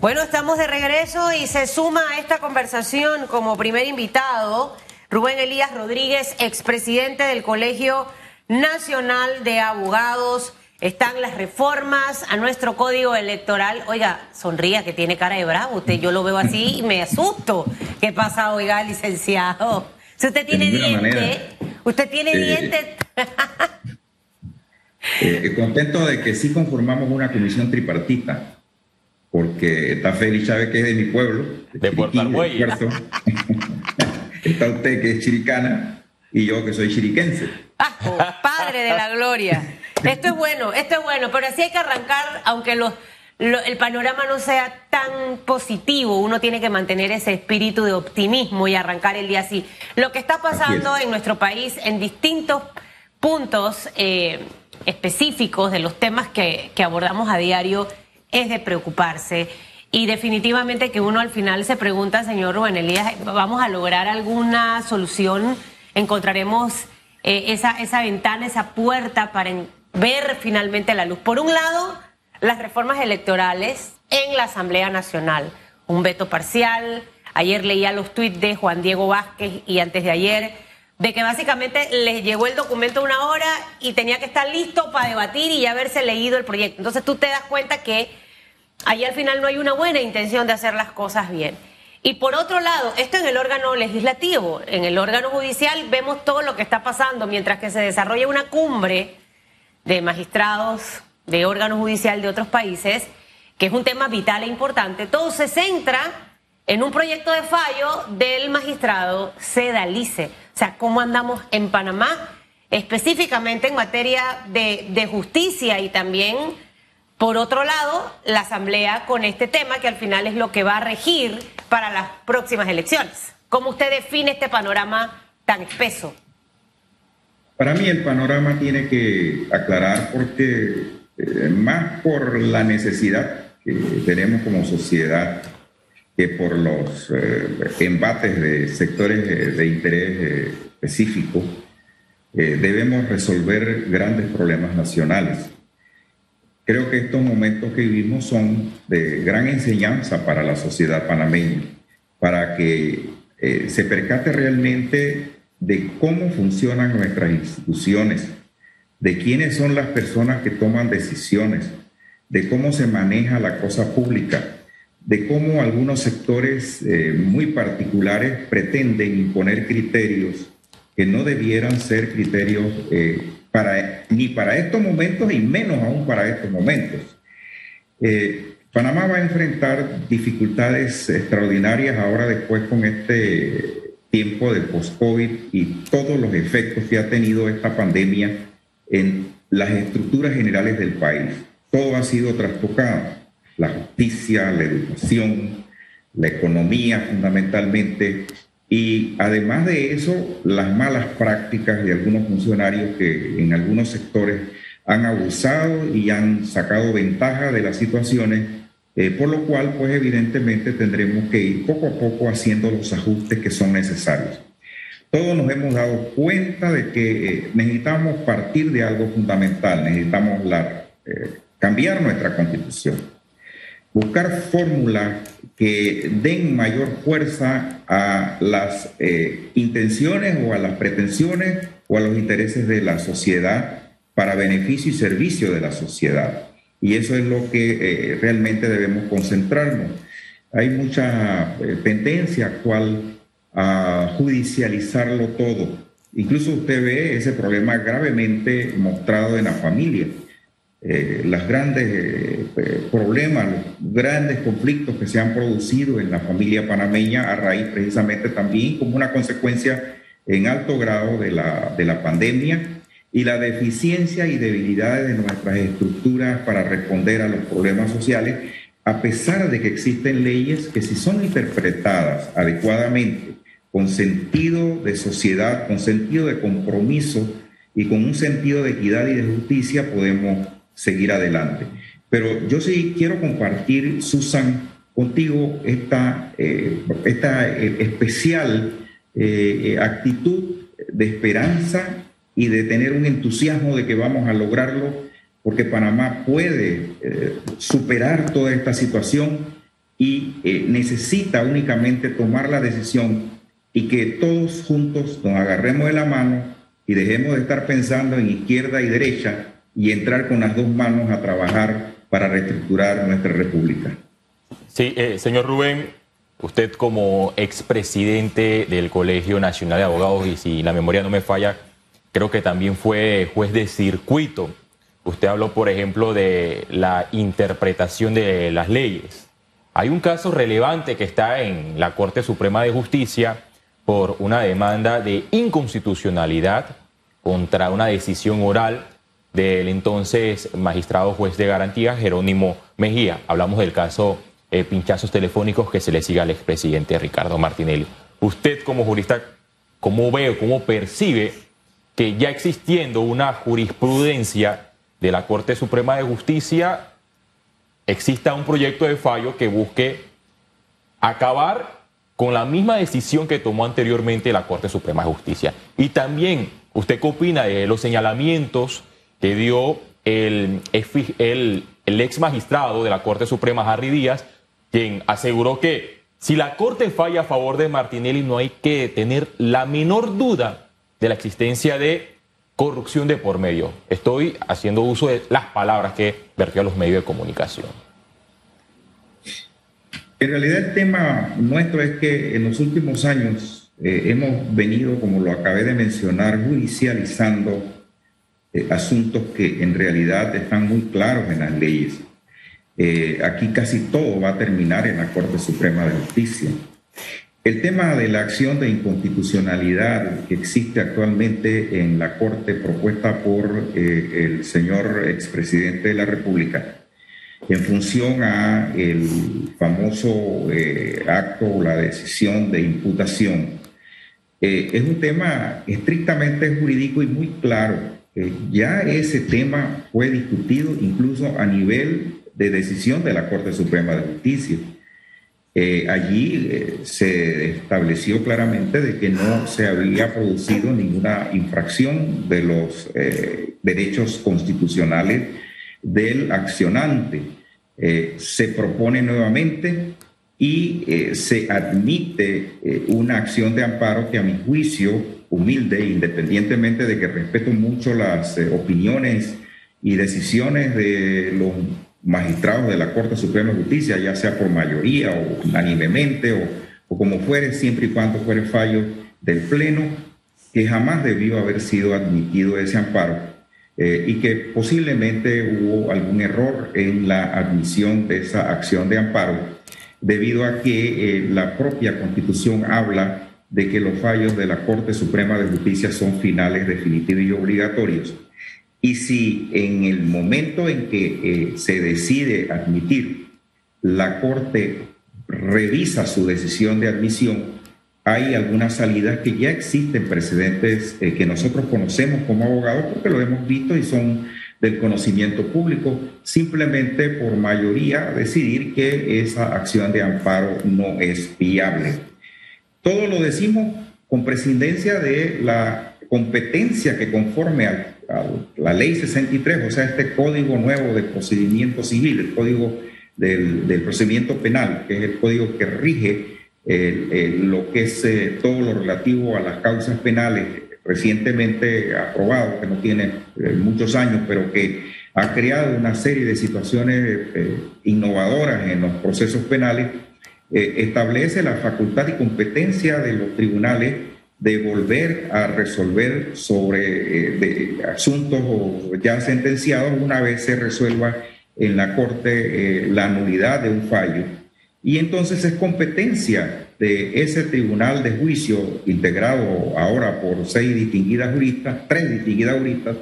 Bueno, estamos de regreso y se suma a esta conversación como primer invitado Rubén Elías Rodríguez, expresidente del Colegio Nacional de Abogados. Están las reformas a nuestro código electoral. Oiga, sonría que tiene cara de bravo. Usted, yo lo veo así y me asusto. ¿Qué pasa, oiga, licenciado? Si usted tiene diente, usted tiene eh, diente. Eh, contento de que sí conformamos una comisión tripartita, porque está Félix Chávez, que es de mi pueblo, de Puerto está usted, que es chiricana, y yo, que soy chiriquense. Ah, padre de la gloria. Esto es bueno, esto es bueno, pero así hay que arrancar, aunque los, el panorama no sea tan positivo, uno tiene que mantener ese espíritu de optimismo y arrancar el día así. Lo que está pasando en nuestro país en distintos puntos eh, específicos de los temas que, que abordamos a diario es de preocuparse. Y definitivamente que uno al final se pregunta, señor Rubén Elías, ¿vamos a lograr alguna solución? ¿Encontraremos eh, esa, esa ventana, esa puerta para ver finalmente la luz? Por un lado, las reformas electorales en la Asamblea Nacional, un veto parcial. Ayer leía los tuits de Juan Diego Vázquez y antes de ayer de que básicamente les llegó el documento una hora y tenía que estar listo para debatir y ya haberse leído el proyecto. Entonces tú te das cuenta que ahí al final no hay una buena intención de hacer las cosas bien. Y por otro lado, esto en el órgano legislativo, en el órgano judicial vemos todo lo que está pasando mientras que se desarrolla una cumbre de magistrados de órgano judicial de otros países, que es un tema vital e importante, todo se centra en un proyecto de fallo del magistrado Sedalice. O sea, cómo andamos en Panamá, específicamente en materia de, de justicia y también por otro lado, la Asamblea con este tema que al final es lo que va a regir para las próximas elecciones. ¿Cómo usted define este panorama tan espeso? Para mí el panorama tiene que aclarar porque eh, más por la necesidad que tenemos como sociedad que por los eh, embates de sectores de interés eh, específico, debemos resolver grandes problemas nacionales. Creo que estos momentos que vivimos son de gran enseñanza para la sociedad panameña, para que eh, se percate realmente de cómo funcionan nuestras instituciones, de quiénes son las personas que toman decisiones, de cómo se maneja la cosa pública, de cómo algunos sectores eh, muy particulares pretenden imponer criterios que no debieran ser criterios eh, ni para estos momentos y menos aún para estos momentos. Eh, Panamá va a enfrentar dificultades extraordinarias ahora después con este tiempo de post-COVID y todos los efectos que ha tenido esta pandemia en las estructuras generales del país. Todo ha sido trastocado, la justicia, la educación, la economía fundamentalmente, y además de eso, las malas prácticas de algunos funcionarios que en algunos sectores han abusado y han sacado ventaja de las situaciones, eh, por lo cual, pues evidentemente tendremos que ir poco a poco haciendo los ajustes que son necesarios. Todos nos hemos dado cuenta de que eh, necesitamos partir de algo fundamental, necesitamos la, eh, cambiar nuestra constitución, buscar fórmulas que den mayor fuerza a las eh, intenciones o a las pretensiones o a los intereses de la sociedad para beneficio y servicio de la sociedad. Y eso es lo que eh, realmente debemos concentrarnos. Hay mucha eh, tendencia actual a judicializarlo todo. Incluso usted ve ese problema gravemente mostrado en la familia eh, los grandes eh, eh, problemas, los grandes conflictos que se han producido en la familia panameña a raíz precisamente también como una consecuencia en alto grado de la, de la pandemia y la deficiencia y debilidades de nuestras estructuras para responder a los problemas sociales, a pesar de que existen leyes que si son interpretadas adecuadamente, con sentido de sociedad, con sentido de compromiso y con un sentido de equidad y de justicia, podemos seguir adelante. Pero yo sí quiero compartir, Susan, contigo esta, eh, esta eh, especial eh, actitud de esperanza y de tener un entusiasmo de que vamos a lograrlo, porque Panamá puede superar toda esta situación y necesita únicamente tomar la decisión y que todos juntos nos agarremos de la mano y dejemos de estar pensando en izquierda y derecha y entrar con las dos manos a trabajar para reestructurar nuestra república. Sí, eh, señor Rubén, usted como expresidente del Colegio Nacional de Abogados, y si la memoria no me falla, creo que también fue juez de circuito. Usted habló, por ejemplo, de la interpretación de las leyes. Hay un caso relevante que está en la Corte Suprema de Justicia por una demanda de inconstitucionalidad contra una decisión oral del entonces magistrado juez de garantía Jerónimo Mejía. Hablamos del caso eh, pinchazos telefónicos que se le siga al expresidente Ricardo Martinelli. Usted como jurista, ¿cómo ve o cómo percibe que ya existiendo una jurisprudencia de la Corte Suprema de Justicia, exista un proyecto de fallo que busque acabar con la misma decisión que tomó anteriormente la Corte Suprema de Justicia? Y también, ¿usted qué opina de los señalamientos que dio el, ex magistrado de la Corte Suprema, Harry Díaz, quien aseguró que si la Corte falla a favor de Martinelli no hay que tener la menor duda de la existencia de corrupción de por medio. Estoy haciendo uso de las palabras que vertió a los medios de comunicación. En realidad el tema nuestro es que en los últimos años eh, hemos venido, como lo acabé de mencionar, judicializando eh, asuntos que en realidad están muy claros en las leyes. Eh, aquí casi todo va a terminar en la Corte Suprema de Justicia. El tema de la acción de inconstitucionalidad que existe actualmente en la Corte propuesta por eh, el señor expresidente de la República en función a el famoso eh, acto o la decisión de imputación, es un tema estrictamente jurídico y muy claro. Ya ese tema fue discutido incluso a nivel de decisión de la Corte Suprema de Justicia. Eh, allí eh, se estableció claramente de que no se había producido ninguna infracción de los eh, derechos constitucionales del accionante. se propone nuevamente y se admite una acción de amparo que a mi juicio, humilde, independientemente de que respeto mucho las opiniones y decisiones de los magistrados de la Corte Suprema de Justicia, ya sea por mayoría o unánimemente o, o como fuere, siempre y cuando fuere fallo del Pleno, que jamás debió haber sido admitido ese amparo eh, y que posiblemente hubo algún error en la admisión de esa acción de amparo, debido a que eh, la propia Constitución habla de que los fallos de la Corte Suprema de Justicia son finales, definitivos y obligatorios. Y si en el momento en que eh, se decide admitir, la Corte revisa su decisión de admisión, hay algunas salidas que ya existen precedentes eh, que nosotros conocemos como abogados porque lo hemos visto y son del conocimiento público, simplemente por mayoría decidir que esa acción de amparo no es viable. Todo lo decimos con presidencia de la competencia que conforme a, la ley 63, o sea, este código nuevo de procedimiento civil, el código del, procedimiento penal, que es el código que rige lo que es eh, todo lo relativo a las causas penales recientemente aprobado, que no tiene eh, muchos años, pero que ha creado una serie de situaciones eh, innovadoras en los procesos penales, establece la facultad y competencia de los tribunales de volver a resolver sobre eh, asuntos ya sentenciados una vez se resuelva en la Corte eh, la nulidad de un fallo. Y entonces es competencia de ese tribunal de juicio integrado ahora por seis distinguidas juristas, tres distinguidas juristas,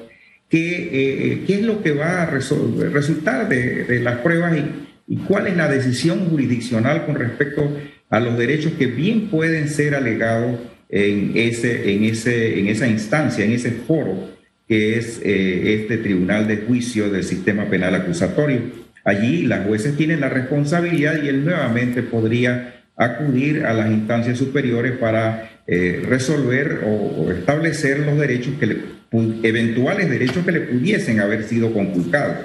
que, eh, qué es lo que va a resultar de, las pruebas y, y cuál es la decisión jurisdiccional con respecto a los derechos que bien pueden ser alegados en, ese, en, ese, en esa instancia, en ese foro que es eh, este Tribunal de Juicio del Sistema Penal Acusatorio. Allí las jueces tienen la responsabilidad y él nuevamente podría acudir a las instancias superiores para eh, resolver o, establecer los derechos que le, eventuales derechos que le pudiesen haber sido conculcados.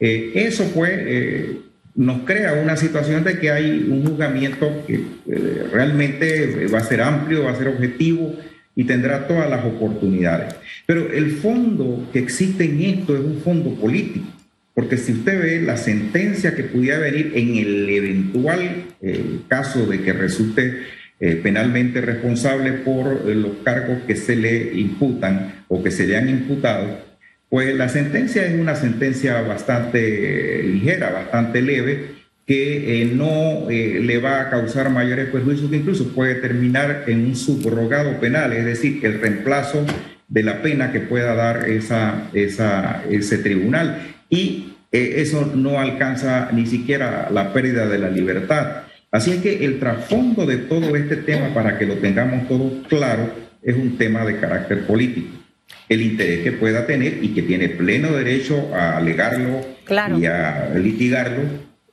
Eh, eso fue nos crea una situación de que hay un juzgamiento que eh, realmente va a ser amplio, va a ser objetivo y tendrá todas las oportunidades. Pero el fondo que existe en esto es un fondo político, porque si usted ve la sentencia que pudiera venir en el eventual eh, caso de que resulte eh, penalmente responsable por los cargos que se le imputan o que se le han imputado, pues la sentencia es una sentencia bastante ligera, bastante leve, que eh, no eh, le va a causar mayores perjuicios, que incluso puede terminar en un subrogado penal, es decir, el reemplazo de la pena que pueda dar esa, ese tribunal. Y eh, eso no alcanza ni siquiera la pérdida de la libertad. Así es que el trasfondo de todo este tema, para que lo tengamos todo claro, es un tema de carácter político el interés que pueda tener y que tiene pleno derecho a alegarlo y a litigarlo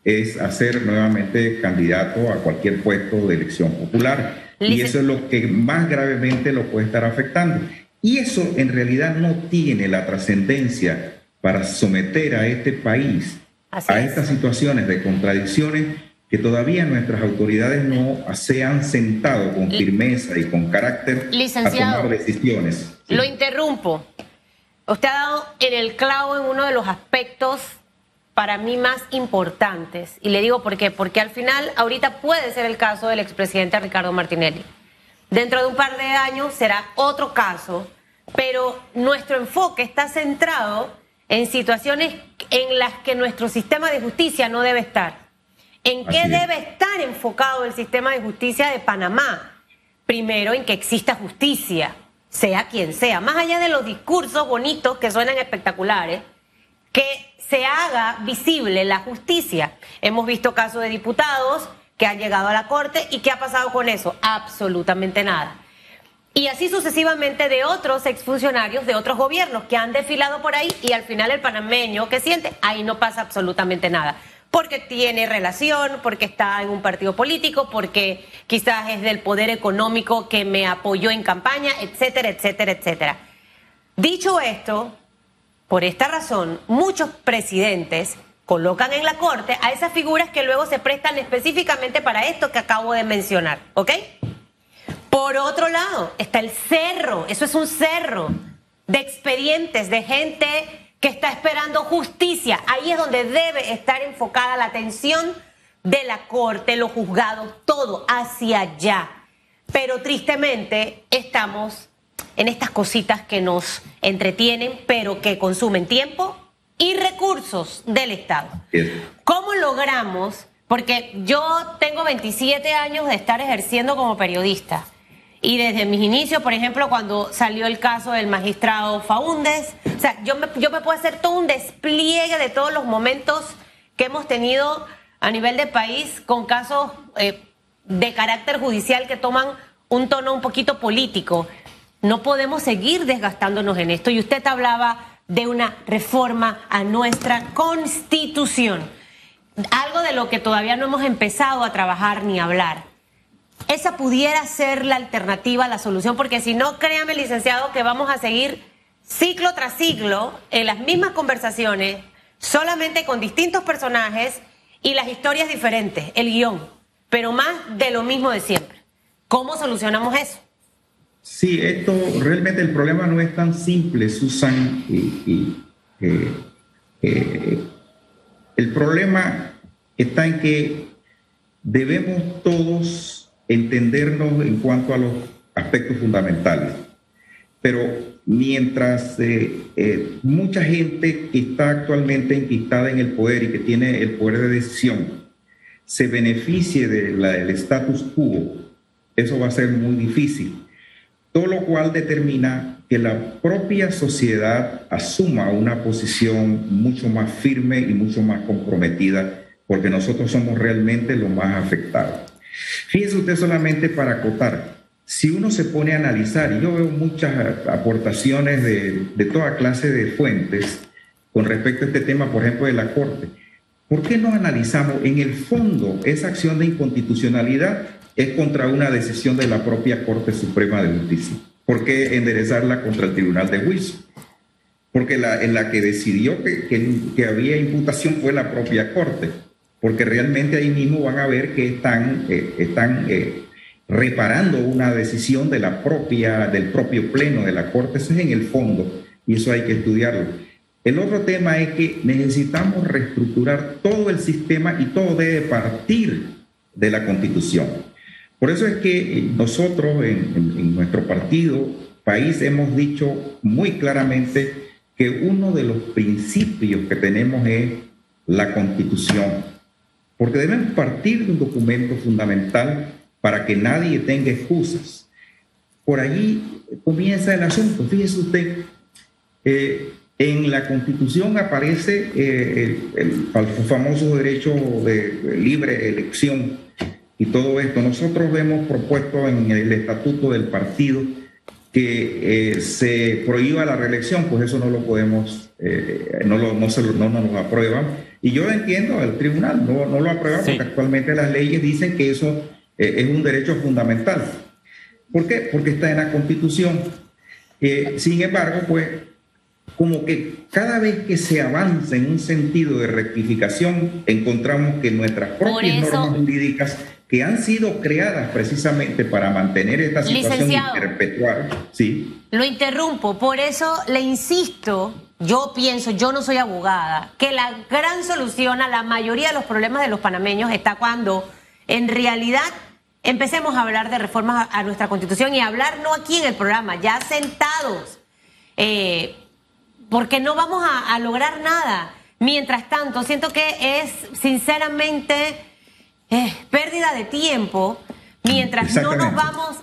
es hacer nuevamente candidato a cualquier puesto de elección popular. Y eso es lo que más gravemente lo puede estar afectando. Y eso en realidad no tiene la trascendencia para someter a este país a estas situaciones de contradicciones que todavía nuestras autoridades no se han sentado con firmeza y con carácter a tomar decisiones. Lo interrumpo. Usted ha dado en el clavo en uno de los aspectos para mí más importantes. Y le digo por qué. Porque al final, ahorita puede ser el caso del expresidente Ricardo Martinelli. Dentro de un par de años será otro caso, pero nuestro enfoque está centrado en situaciones en las que nuestro sistema de justicia no debe estar. ¿En qué debe estar enfocado el sistema de justicia de Panamá? Primero, en que exista justicia, sea quien sea, más allá de los discursos bonitos que suenan espectaculares, que se haga visible la justicia. Hemos visto casos de diputados que han llegado a la Corte y ¿qué ha pasado con eso? Absolutamente nada. Y así sucesivamente de otros exfuncionarios de otros gobiernos que han desfilado por ahí y al final el panameño que siente, ahí no pasa absolutamente nada porque tiene relación, porque está en un partido político, porque quizás es del poder económico que me apoyó en campaña, etcétera, etcétera, etcétera. Dicho esto, por esta razón, muchos presidentes colocan en la corte a esas figuras que luego se prestan específicamente para esto que acabo de mencionar, ¿ok? Por otro lado, está el cerro, eso es un cerro de expedientes, de gente que está esperando justicia. Ahí es donde debe estar enfocada la atención de la corte, los juzgados, todo hacia allá. Pero tristemente estamos en estas cositas que nos entretienen, pero que consumen tiempo y recursos del Estado. ¿Cómo logramos? Porque yo tengo 27 años de estar ejerciendo como periodista. Y desde mis inicios, por ejemplo, cuando salió el caso del magistrado Faúndez, o sea, yo me, yo me puedo hacer todo un despliegue de todos los momentos que hemos tenido a nivel de país con casos eh, de carácter judicial que toman un tono un poquito político. No podemos seguir desgastándonos en esto. Y usted hablaba de una reforma a nuestra constitución. Algo de lo que todavía no hemos empezado a trabajar ni hablar esa pudiera ser la alternativa, la solución, porque si no, créame, licenciado, que vamos a seguir ciclo tras ciclo en las mismas conversaciones, solamente con distintos personajes y las historias diferentes, el guion, pero más de lo mismo de siempre. ¿Cómo solucionamos eso? Sí, esto realmente el problema no es tan simple, Susan. Y, eh, eh, el problema está en que debemos todos entendernos en cuanto a los aspectos fundamentales. Pero mientras eh, eh, mucha gente que está actualmente enquistada en el poder y que tiene el poder de decisión se beneficie del status quo, eso va a ser muy difícil. Todo lo cual determina que la propia sociedad asuma una posición mucho más firme y mucho más comprometida, porque nosotros somos realmente los más afectados. Fíjese usted solamente para acotar, si uno se pone a analizar, y yo veo muchas aportaciones de, toda clase de fuentes con respecto a este tema, por ejemplo, de la Corte, ¿por qué no analizamos en el fondo esa acción de inconstitucionalidad es contra una decisión de la propia Corte Suprema de Justicia? ¿Por qué enderezarla contra el Tribunal de Juicio? Porque la, en la que decidió que, que había imputación fue la propia Corte. Porque realmente ahí mismo van a ver que están, eh, están eh, reparando una decisión de la propia, del propio pleno de la Corte. Eso es en el fondo y eso hay que estudiarlo. El otro tema es que necesitamos reestructurar todo el sistema y todo debe partir de la Constitución. Por eso es que nosotros en, en nuestro partido, país, hemos dicho muy claramente que uno de los principios que tenemos es la Constitución, porque debemos partir de un documento fundamental para que nadie tenga excusas. Por allí comienza el asunto. Fíjese usted, eh, en la Constitución aparece eh, el, famoso derecho de, libre elección y todo esto. Nosotros hemos propuesto en el estatuto del partido que eh, se prohíba la reelección, pues eso no lo podemos, no, lo, no, se no nos lo aprueban. Y yo entiendo, el tribunal no, no lo aprueba porque actualmente las leyes dicen que eso eh, es un derecho fundamental. ¿Por qué? Porque está en la Constitución. Eh, sin embargo, pues, como que cada vez que se avanza en un sentido de rectificación, encontramos que nuestras propias normas jurídicas que han sido creadas precisamente para mantener esta situación y perpetuar. Sí. Lo interrumpo, por eso le insisto, yo pienso, yo no soy abogada, que la gran solución a la mayoría de los problemas de los panameños está cuando en realidad empecemos a hablar de reformas a, nuestra constitución y hablar no aquí en el programa, ya sentados, eh, porque no vamos a, lograr nada. Mientras tanto, siento que es sinceramente eh, pérdida de tiempo mientras no nos vamos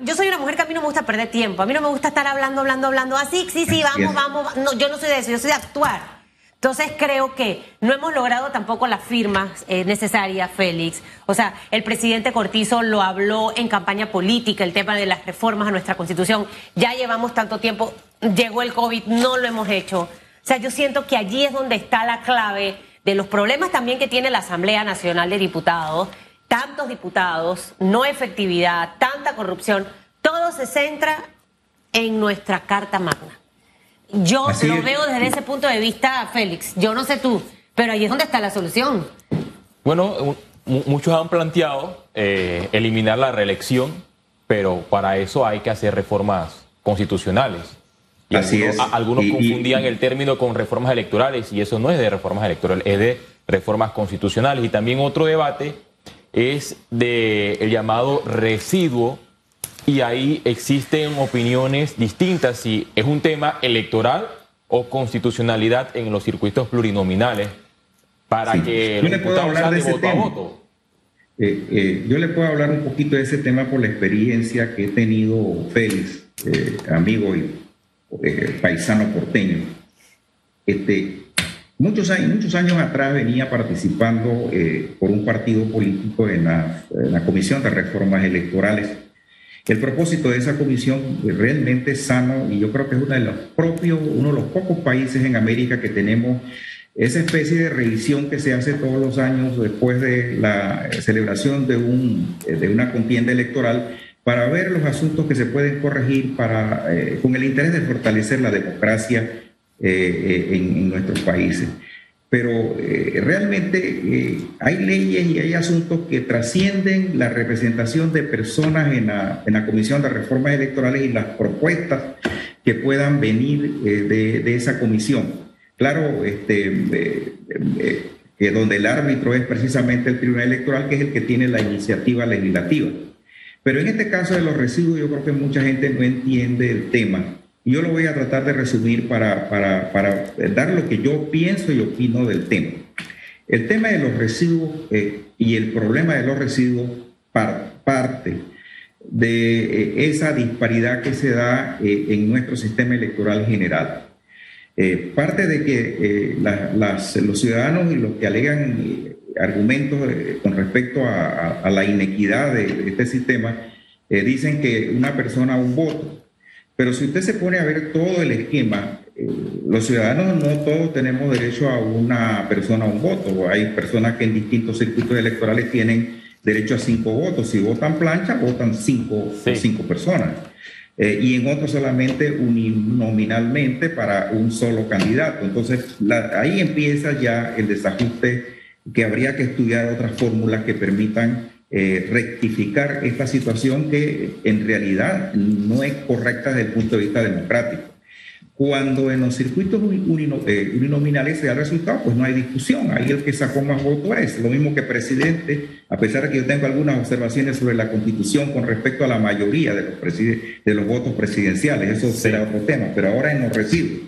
yo soy una mujer que a mí no me gusta perder tiempo. A mí no me gusta estar hablando, hablando, hablando. Así, sí, sí, vamos, vamos. No, yo no soy de eso, yo soy de actuar. Entonces creo que no hemos logrado tampoco las firmas eh, necesarias, Félix. O sea, el presidente Cortizo lo habló en campaña política, el tema de las reformas a nuestra constitución. Ya llevamos tanto tiempo, llegó el COVID, no lo hemos hecho. O sea, yo siento que allí es donde está la clave de los problemas también que tiene la Asamblea Nacional de Diputados. Tantos diputados, no efectividad, tanta corrupción, todo se centra en nuestra Carta Magna. Yo lo veo desde ese punto de vista, Félix. Yo no sé tú, pero ahí es donde está la solución. Bueno, muchos han planteado eh, eliminar la reelección, pero para eso hay que hacer reformas constitucionales. Así algunos, es. algunos confundían el término con reformas electorales y eso no es de reformas electorales, es de reformas constitucionales. Y también otro debate es de el llamado residuo y ahí existen opiniones distintas si es un tema electoral o constitucionalidad en los circuitos plurinominales para que los diputados sean de, voto a voto. Eh, eh, yo le puedo hablar un poquito de ese tema por la experiencia que he tenido Félix, eh, amigo y paisano porteño. Este, muchos, años, muchos años atrás venía participando por un partido político en la Comisión de Reformas Electorales. El propósito de esa comisión realmente es sano y yo creo que es uno de los propios, uno de los pocos países en América que tenemos esa especie de revisión que se hace todos los años después de la celebración de, un, de una contienda electoral para ver los asuntos que se pueden corregir para, eh, con el interés de fortalecer la democracia eh, eh, en, nuestros países pero eh, realmente eh, hay leyes y hay asuntos que trascienden la representación de personas en la, en la Comisión de Reformas Electorales y las propuestas que puedan venir de, de, esa comisión. Claro, este, donde el árbitro es precisamente el Tribunal Electoral, que es el que tiene la iniciativa legislativa. Pero en este caso de los residuos, yo creo que mucha gente no entiende el tema yo lo voy a tratar de resumir para, para, para dar lo que yo pienso y opino del tema. El tema de los residuos eh, y el problema de los residuos parte de eh, esa disparidad que se da eh, en nuestro sistema electoral general. parte de que las, los ciudadanos y los que alegan argumentos con respecto a, a, la inequidad de este sistema dicen que una persona un voto pero si usted se pone a ver todo el esquema, eh, los ciudadanos no todos tenemos derecho a una persona a un voto. Hay personas que en distintos circuitos electorales tienen derecho a cinco votos. Si votan plancha, votan cinco, cinco personas. Eh, y en otros solamente uninominalmente para un solo candidato. Entonces, ahí empieza ya el desajuste que habría que estudiar otras fórmulas que permitan eh, rectificar esta situación que en realidad no es correcta desde el punto de vista democrático. Cuando en los circuitos eh, uninominales se da el resultado, pues no hay discusión. Ahí el que sacó más votos es. Lo mismo que presidente, a pesar de que yo tengo algunas observaciones sobre la constitución con respecto a la mayoría de los, de los votos presidenciales, eso será otro tema, pero ahora en los residuos.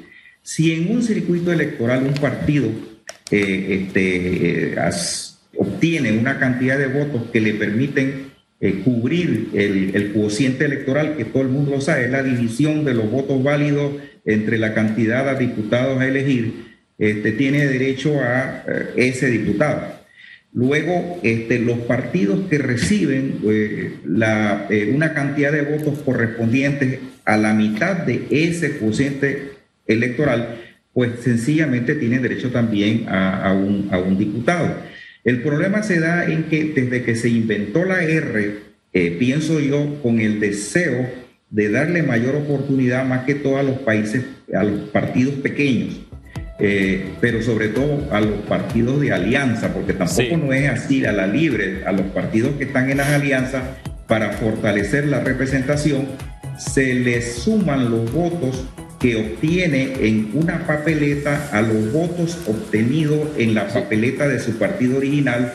Si en un circuito electoral un partido eh, este, eh, obtiene una cantidad de votos que le permiten cubrir el, el, cociente electoral, que todo el mundo lo sabe, es la división de los votos válidos entre la cantidad de diputados a elegir, este, tiene derecho a eh, ese diputado. Luego, este, los partidos que reciben eh, eh, una cantidad de votos correspondientes a la mitad de ese cociente electoral, pues sencillamente tienen derecho también a, un, diputado. El problema se da en que desde que se inventó la R, pienso yo, con el deseo de darle mayor oportunidad más que todo a los países, a los partidos pequeños, eh, pero sobre todo a los partidos de alianza, porque tampoco no es así a la libre, a los partidos que están en las alianzas para fortalecer la representación, se les suman los votos que obtiene en una papeleta a los votos obtenidos en la papeleta de su partido original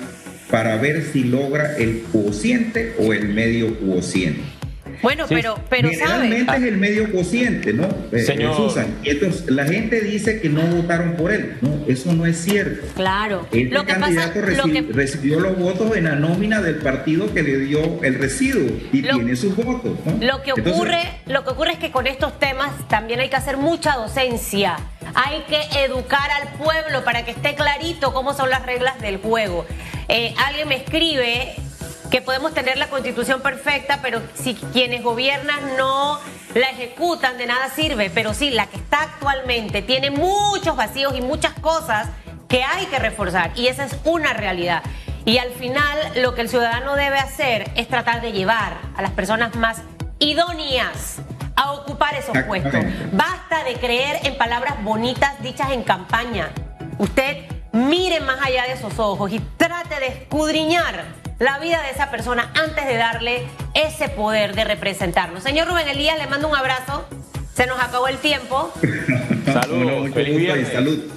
para ver si logra el cociente o el medio cociente. Bueno, pero, pero Generalmente es el medio cociente, ¿no? Eh, Señor. Susan. Y entonces la gente dice que no votaron por él. No, eso no es cierto. Claro. Este lo que candidato pasa, recibió, que... recibió los votos en la nómina del partido que le dio el residuo y lo, tiene sus votos. ¿no? Lo que ocurre, entonces, lo que ocurre es que con estos temas también hay que hacer mucha docencia. Hay que educar al pueblo para que esté clarito cómo son las reglas del juego. Eh, alguien me escribe que podemos tener la constitución perfecta, pero si quienes gobiernan no la ejecutan, de nada sirve. Pero sí, la que está actualmente tiene muchos vacíos y muchas cosas que hay que reforzar. Y esa es una realidad. Y al final lo que el ciudadano debe hacer es tratar de llevar a las personas más idóneas a ocupar esos puestos. Basta de creer en palabras bonitas dichas en campaña. Usted mire más allá de esos ojos y trate de escudriñar la vida de esa persona antes de darle ese poder de representarnos. Señor Rubén Elías, le mando un abrazo. Se nos acabó el tiempo. Saludos, feliz salud.